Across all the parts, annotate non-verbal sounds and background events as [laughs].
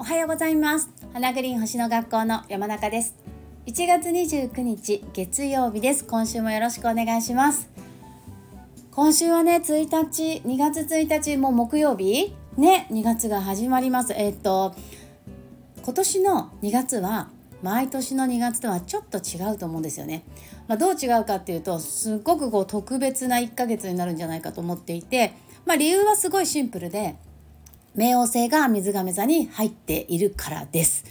おはようございます。花グリーン星の学校の山中です。1月29日月曜日です。今週もよろしくお願いします。今週はね1日2月1日も木曜日？ね2月が始まります。えっと今年の2月は毎年の2月とはちょっと違うと思うんですよね。まあ、どう違うかっていうとすごくこう特別な1ヶ月になるんじゃないかと思っていて、まあ、理由はすごいシンプルで冥王星が水亀座に入っているからです。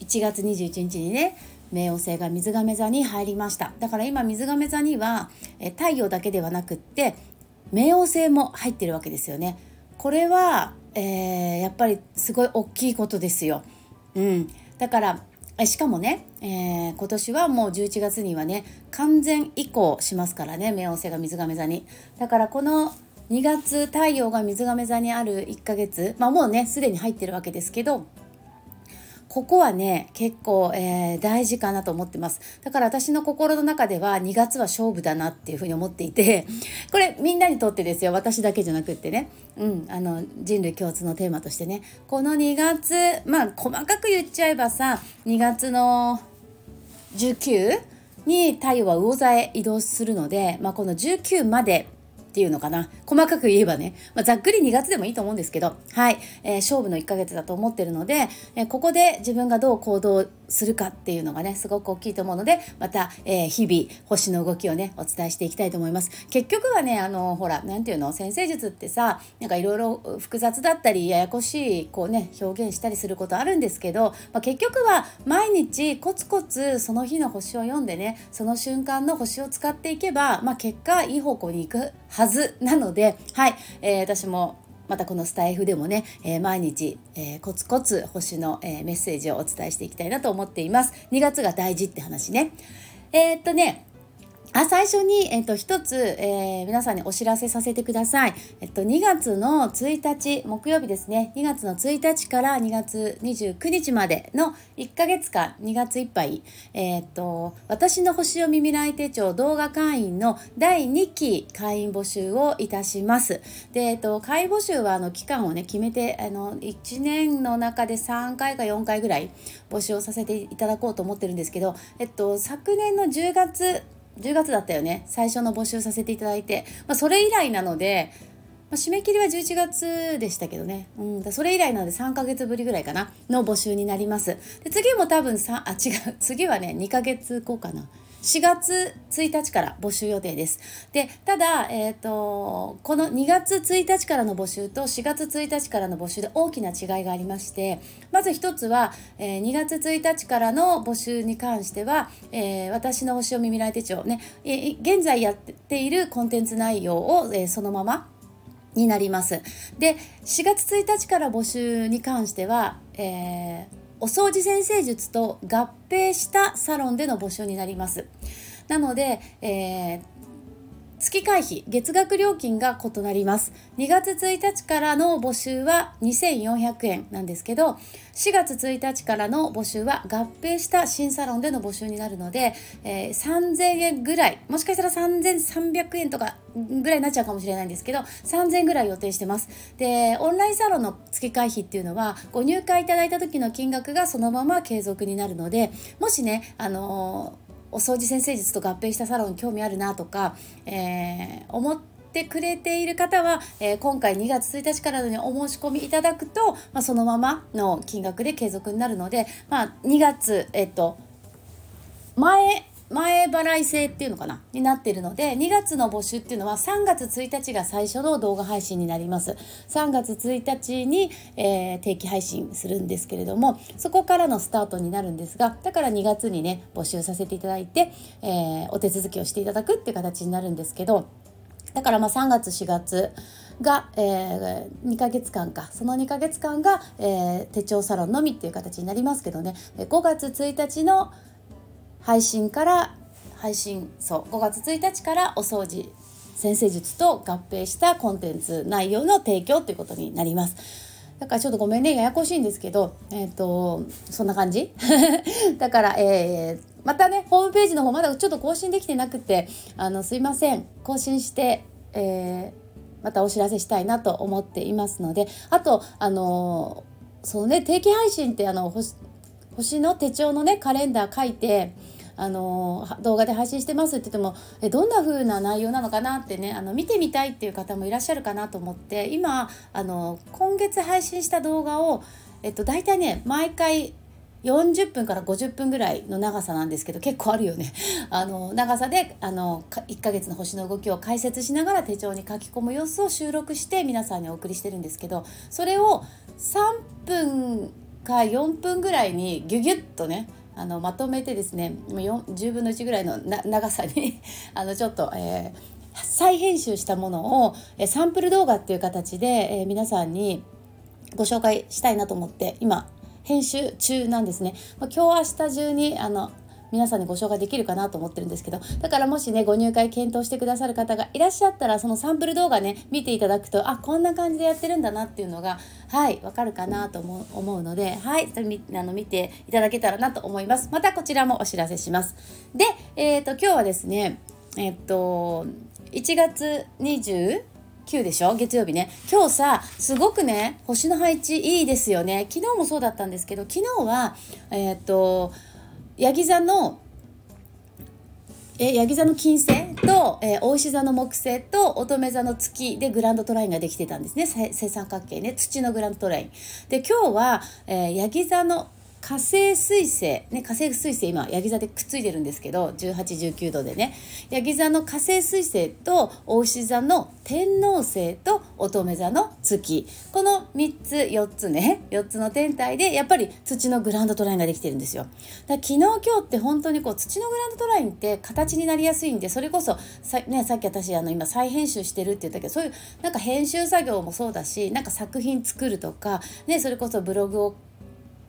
1月21日にね冥王星が水亀座に入りましただから今水亀座にはえ太陽だけではなくって冥王星も入ってるわけですよねこれは、えー、やっぱりすごい大きいことですよ、うん、だからしかもね、えー、今年はもう11月にはね完全移行しますからね冥王星が水亀座に。だからこの2月太陽が水亀座にある1ヶ月まあもうねすでに入ってるわけですけどここはね結構、えー、大事かなと思ってます。だから私の心の中では2月は勝負だなっていうふうに思っていて [laughs] これみんなにとってですよ。私だけじゃなくってね、うん、あの人類共通のテーマとしてね。この2月まあ細かく言っちゃえばさ2月の19に太陽は魚座へ移動するので、まあ、この19までっていうのかな。細かく言えばね、まあ、ざっくり2月でもいいと思うんですけど。はい、えー、勝負の1ヶ月だと思ってるので、えー、ここで自分がどう行動するかっていうのがねすごく大きいと思うのでまた、えー、日々星の動きをねお伝えしていきたいと思います。結局はねあのほら何て言うの？先生術ってさなんかいろいろ複雑だったりややこしいこうね表現したりすることあるんですけど、まあ、結局は毎日コツコツその日の星を読んでねその瞬間の星を使っていけば、まあ、結果いい方向に行く。はずなので、はい、えー、私もまたこのスタイフでもね、えー、毎日、えー、コツコツ星の、えー、メッセージをお伝えしていきたいなと思っています。2月が大事って話ね。えー、っとね、あ最初に、えっと、一つ、えー、皆さんにお知らせさせてください。えっと、2月の1日、木曜日ですね、2月の1日から2月29日までの1ヶ月間、2月いっぱい、え、っと、私の星読み未来手帳動画会員の第2期会員募集をいたします。で、えっと、会員募集は、あの、期間をね、決めて、あの、1年の中で3回か4回ぐらい募集をさせていただこうと思ってるんですけど、えっと、昨年の10月、10月だったよね。最初の募集させていただいて、まあ、それ以来なので、まあ、締め切りは11月でしたけどね、うん、それ以来なので3ヶ月ぶりぐらいかな。の募集になります。で次も多分3あ違う。次はね2ヶ月後かな。4月1日から募集予定です。で、ただ、えっ、ー、と、この2月1日からの募集と4月1日からの募集で大きな違いがありまして、まず一つは、えー、2月1日からの募集に関しては、えー、私の星読み未来手帳ね、え現在やっているコンテンツ内容を、えそのままになります。で、4月1日から募集に関しては、えーお掃除先生術と合併したサロンでの募集になります。なので、えー、月会費月額料金が異なります。2月1日からの募集は2400円なんですけど4月1日からの募集は合併した新サロンでの募集になるので、えー、3000円ぐらいもしかしたら3300円とかぐらいになっちゃうかもしれないんですけど3000円ぐらい予定してます。でオンラインサロンの月会費っていうのはご入会いただいた時の金額がそのまま継続になるのでもしねあのーお掃除先生術と合併したサロン興味あるなとか、えー、思ってくれている方は、えー、今回2月1日からのお申し込みいただくと、まあ、そのままの金額で継続になるので、まあ、2月、えっと、前前払い制っていうのかな？になってるので2月の募集っていうのは3月1日が最初の動画配信になります。3月1日に、えー、定期配信するんですけれどもそこからのスタートになるんですがだから2月にね募集させていただいて、えー、お手続きをしていただくっていう形になるんですけどだからまあ3月4月が、えー、2ヶ月間か。その2ヶ月間が、えー、手帳サロンのみっていう形になりますけどね。5月1日の配信から配信そう5月1日からお掃除先生術と合併したコンテンツ内容の提供ということになります。だからちょっとごめんねややこしいんですけど、え、ー、とそんな感じ [laughs] だから、えー、またねホームページの方まだちょっと更新できてなくてあのすいません更新して、えーまたお知らせしたいなと思っていますのであとあのそのね定期配信ってあの星の手帳のねカレンダー書いてあの動画で配信してますって言ってもえどんな風な内容なのかなってねあの見てみたいっていう方もいらっしゃるかなと思って今あの今月配信した動画を、えっと、大体ね毎回40分から50分ぐらいの長さなんですけど結構あるよね。[laughs] あの長さであの1ヶ月の星の動きを解説しながら手帳に書き込む様子を収録して皆さんにお送りしてるんですけどそれを3分か4分ぐらいにギュギュッとねあのまとめてですね10分の1ぐらいの長さに [laughs] あのちょっと、えー、再編集したものを、えサンプル動画っていう形で、えー、皆さんにご紹介したいなと思って今編集中なんですね。まあ、今日明日中にあの皆さんにご紹介できるかなと思ってるんですけどだからもしねご入会検討してくださる方がいらっしゃったらそのサンプル動画ね見ていただくとあこんな感じでやってるんだなっていうのがはいわかるかなと思う思うのではいそれあの見ていただけたらなと思います。またこちらもお知らせします。でえっ、ー、と今日はですねえっ、と1月20 9でしょ？月曜日ね。今日さすごくね星の配置いいですよね。昨日もそうだったんですけど昨日はえっ、とヤギ座のえヤギ座の金星と、えー、大石座の木星と乙女座の月でグランドトラインができてたんですね。正三角形ね。土のグランドトライン。で今日は、えー、ヤギ座の火星水星、ね、火星水星今ヤギ座でくっついてるんですけど1819度でね。ヤギ座の火星水星と大牛座の天王星と乙女座の月。この3つ4つね4つの天体でやっぱり土のグランドトラインができてるんですよ。だ昨日今日って本当にこう土のグランドトラインって形になりやすいんでそれこそさ,、ね、さっき私あの今再編集してるって言ったけどそういうなんか編集作業もそうだしなんか作品作るとか、ね、それこそブログを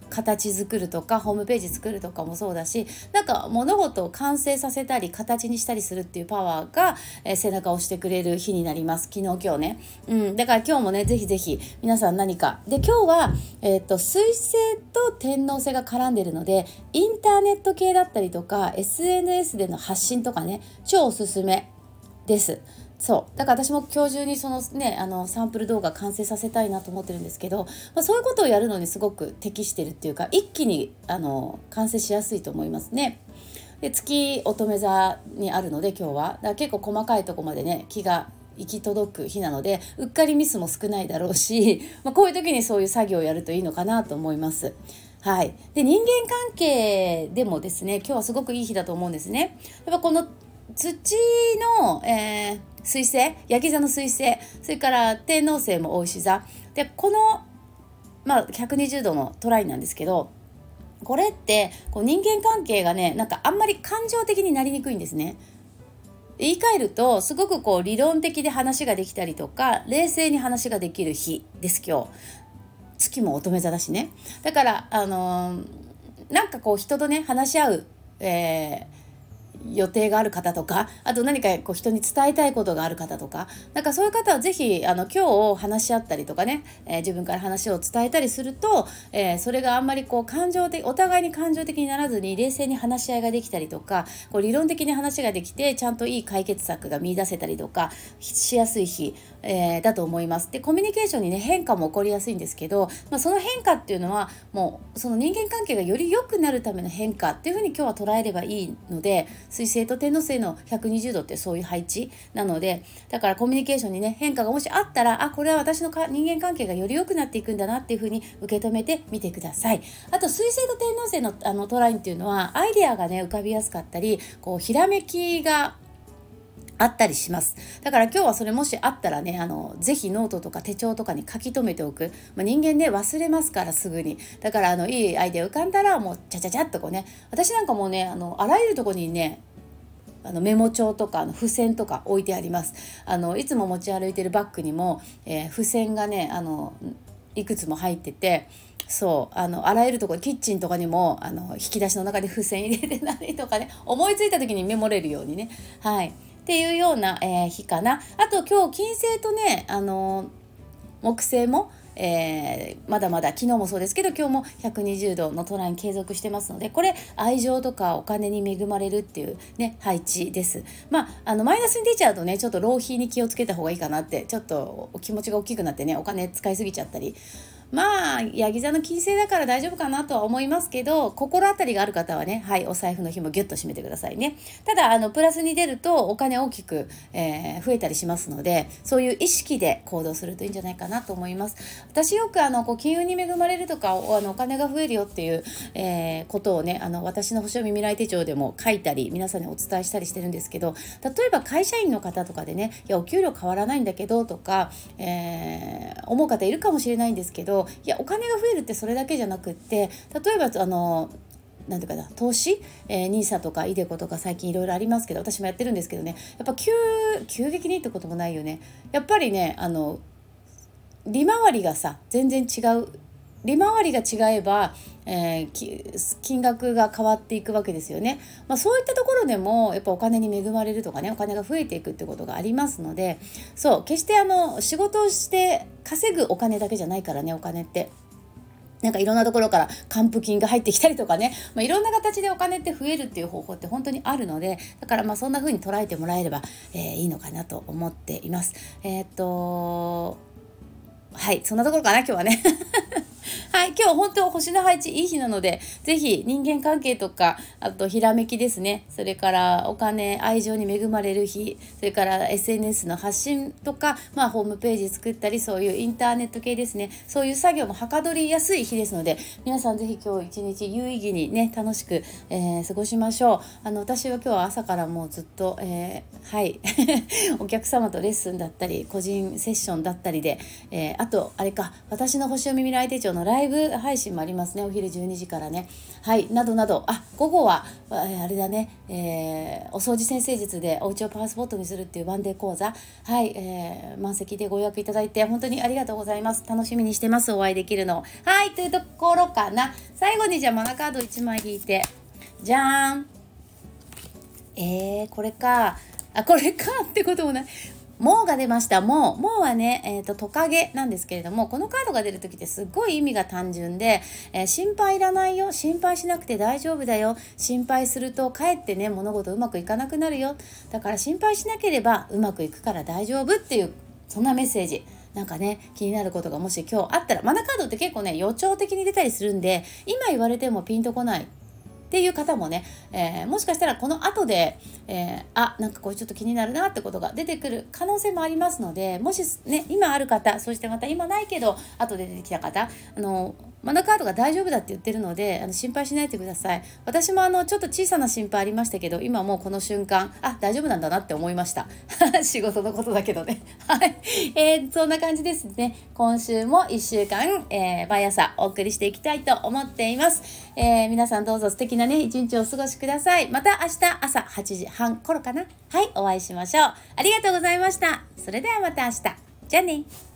形作るとかホームページ作るとかもそうだしなんか物事を完成させたり形にしたりするっていうパワーが、えー、背中を押してくれる日になります。昨日今日ね、うん、だから今日もねぜひぜひ皆さん何か。で今日は、えーと、水星と天王星が絡んでるのでインターネット系だったりとか SNS での発信とかね超おすすめです。そうだから私も今日中にそのねあのサンプル動画完成させたいなと思ってるんですけど、まあ、そういうことをやるのにすごく適してるっていうか一気にあの完成しやすいと思いますね。で月乙女座にあるので今日はだから結構細かいとこまでね気が行き届く日なのでうっかりミスも少ないだろうし、[laughs] まあ、こういう時にそういう作業をやるといいのかなと思います。はい、で人間関係でもですね今日はすごくいい日だと思うんですね。やっぱこの土の、えー水星焼き座の水星それから天王星も大石座。でこの、まあ、120度のトライなんですけどこれってこう人間関係がねなんかあんまり感情的になりにくいんですね。言い換えるとすごくこう理論的で話ができたりとか冷静に話ができる日です今日。月も乙女座だしね。だからあのー、なんかこう人とね話し合う、えー予定がある方とかあと何かこう人に伝えたいことがある方とかなんかそういう方は是非あの今日話し合ったりとかね、えー、自分から話を伝えたりすると、えー、それがあんまりこう感情的お互いに感情的にならずに冷静に話し合いができたりとかこう理論的に話ができてちゃんといい解決策が見いだせたりとかしやすい日、えー、だと思います。でコミュニケーションにね変化も起こりやすいんですけど、まあ、その変化っていうのはもうその人間関係がより良くなるための変化っていうふうに今日は捉えればいいので水星と天王星の120度ってそういう配置なのでだからコミュニケーションにね変化がもしあったらあこれは私のか人間関係がより良くなっていくんだなっていうふうに受け止めてみてくださいあと水星と天王星のあのトラインっていうのはアイデアがね浮かびやすかったりこうひらめきがあったりします。だから今日はそれもしあったらねあのぜひノートとか手帳とかに書き留めておく、まあ、人間ね忘れますからすぐに。だからあのいいアイデア浮かんだらもうちゃちゃちゃっとこうね。私なんかもうねあのあらゆるとこにねあのメモ帳とかあの付箋とか置いてあります。あのいつも持ち歩いてるバッグにも、えー、付箋がねあのいくつも入っててそうあのあらゆるところキッチンとかにもあの引き出しの中に付箋入れてないとかね思いついた時にメモれるようにね。はい。っていうような、えー、日かなあと今日金星とねあの木星もえー、まだまだ昨日もそうですけど今日も120度のトライン継続してますのでこれ愛情とかお金に恵まれるっていうね配置です。まああのマイナスに出ちゃうとねちょっと浪費に気をつけた方がいいかなってちょっとお気持ちが大きくなってねお金使いすぎちゃったりまあヤギ座の金星だから大丈夫かなとは思いますけど心当たりがある方はねはいお財布の紐ギュッと締めてくださいね。ただあのプラスに出るとお金大きく、えー、増えたりしますのでそういう意識で行動するといいんじゃないかなと思います。私よくあのこう金融に恵まれるとかあのお金が増えるよっていう、えー、ことをねあの私の星読み未来手帳でも書いたり皆さんにお伝えしたりしてるんですけど例えば会社員の方とかでねいやお給料変わらないんだけどとか、えー、思う方いるかもしれないんですけどいやお金が増えるってそれだけじゃなくって例えばあのなんていうかな投資、えー、NISA とか iDeCo とか最近いろいろありますけど私もやってるんですけどねやっぱ急急激にってこともないよね。やっぱりねあの利回りがさ全然違う利回りが違えば、えー、金額が変わっていくわけですよね、まあ、そういったところでもやっぱお金に恵まれるとかねお金が増えていくってことがありますのでそう決してあの仕事をして稼ぐお金だけじゃないからねお金って。なんかいろんなところから還付金が入ってきたりとかね、まあ、いろんな形でお金って増えるっていう方法って本当にあるのでだからまあそんな風に捉えてもらえれば、えー、いいのかなと思っています。えー、っとはいそんなところかな今日はねはい、今日本当星の配置いい日なので、ぜひ人間関係とか、あとひらめきですね。それからお金、愛情に恵まれる日、それから SNS の発信とか、まあホームページ作ったり、そういうインターネット系ですね。そういう作業もはかどりやすい日ですので、皆さんぜひ今日一日有意義にね、楽しく、えー、過ごしましょう。あの、私は今日は朝からもうずっと、えー、はい、[laughs] お客様とレッスンだったり、個人セッションだったりで、えー、あと、あれか、私の星読み未来手帳のライブイブ配信もありますね。お昼12時からね。はい。などなど。あ午後はあれだね、えー、お掃除先生術でお家をパワースポットにするっていうワンデー講座。はい、えー、満席でご予約いただいて本当にありがとうございます。楽しみにしてます。お会いできるのはい。というところかな。最後にじゃあマナカード1枚引いて。じゃーん。えー、これか。あこれかってこともない。もうが出ました。もう。もうはね、えっ、ー、と、トカゲなんですけれども、このカードが出る時ってすっごい意味が単純で、えー、心配いらないよ。心配しなくて大丈夫だよ。心配するとかえってね、物事うまくいかなくなるよ。だから心配しなければうまくいくから大丈夫っていう、そんなメッセージ。なんかね気になることがもし今日あったらマナカードって結構ね予兆的に出たりするんで今言われてもピンとこないっていう方もね、えー、もしかしたらこの後で、えー、あなんかこれちょっと気になるなってことが出てくる可能性もありますのでもしね今ある方そしてまた今ないけど後で出てきた方あのマナカードが大丈夫だって言ってるのであの心配しないでください。私もあのちょっと小さな心配ありましたけど今もうこの瞬間あ大丈夫なんだなって思いました。[laughs] 仕事のことだけどね。[laughs] はい、えー、そんな感じですね。今週も1週間、えー、毎朝お送りしていきたいと思っています、えー、皆さんどうぞ素敵なね一日をお過ごしください。また明日朝8時半頃かな。はいお会いしましょう。ありがとうございました。それではまた明日。じゃあね。